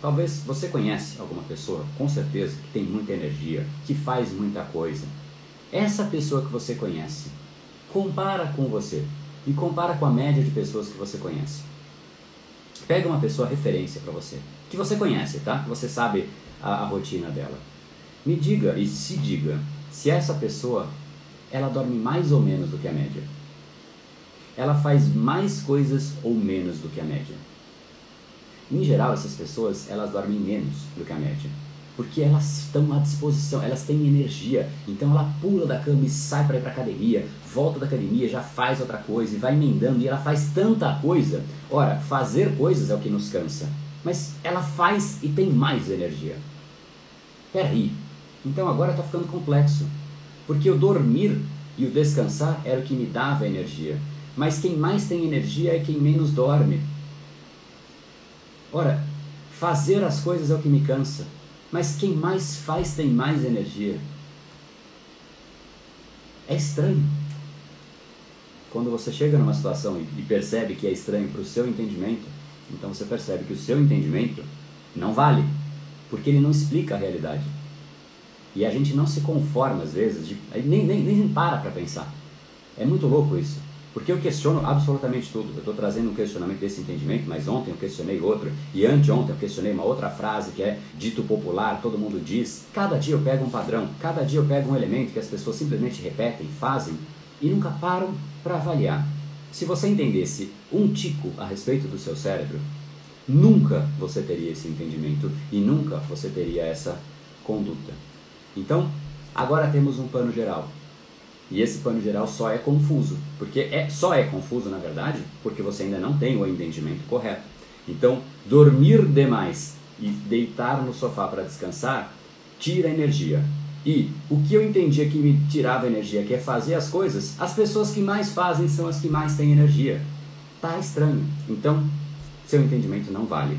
Talvez você conhece alguma pessoa, com certeza, que tem muita energia, que faz muita coisa. Essa pessoa que você conhece, compara com você e compara com a média de pessoas que você conhece. Pega uma pessoa referência para você, que você conhece, tá? Que você sabe a, a rotina dela. Me diga e se diga se essa pessoa ela dorme mais ou menos do que a média. Ela faz mais coisas ou menos do que a média. Em geral, essas pessoas elas dormem menos do que a média porque elas estão à disposição, elas têm energia. Então ela pula da cama e sai para ir para academia, volta da academia, já faz outra coisa e vai emendando e ela faz tanta coisa. Ora, fazer coisas é o que nos cansa, mas ela faz e tem mais energia. Peraí, então agora está ficando complexo, porque o dormir e o descansar era o que me dava energia, mas quem mais tem energia é quem menos dorme. Ora, fazer as coisas é o que me cansa mas quem mais faz tem mais energia. É estranho. Quando você chega numa situação e percebe que é estranho para o seu entendimento, então você percebe que o seu entendimento não vale, porque ele não explica a realidade. E a gente não se conforma às vezes, de, nem, nem, nem para para pensar. É muito louco isso. Porque eu questiono absolutamente tudo. Eu estou trazendo um questionamento desse entendimento, mas ontem eu questionei outro, e anteontem eu questionei uma outra frase que é dito popular, todo mundo diz. Cada dia eu pego um padrão, cada dia eu pego um elemento que as pessoas simplesmente repetem, fazem, e nunca param para avaliar. Se você entendesse um tico a respeito do seu cérebro, nunca você teria esse entendimento e nunca você teria essa conduta. Então, agora temos um pano geral. E esse pano geral só é confuso, porque é só é confuso na verdade, porque você ainda não tem o entendimento correto. Então, dormir demais e deitar no sofá para descansar tira energia. E o que eu entendia que me tirava energia, que é fazer as coisas, as pessoas que mais fazem são as que mais têm energia. Tá estranho. Então, seu entendimento não vale.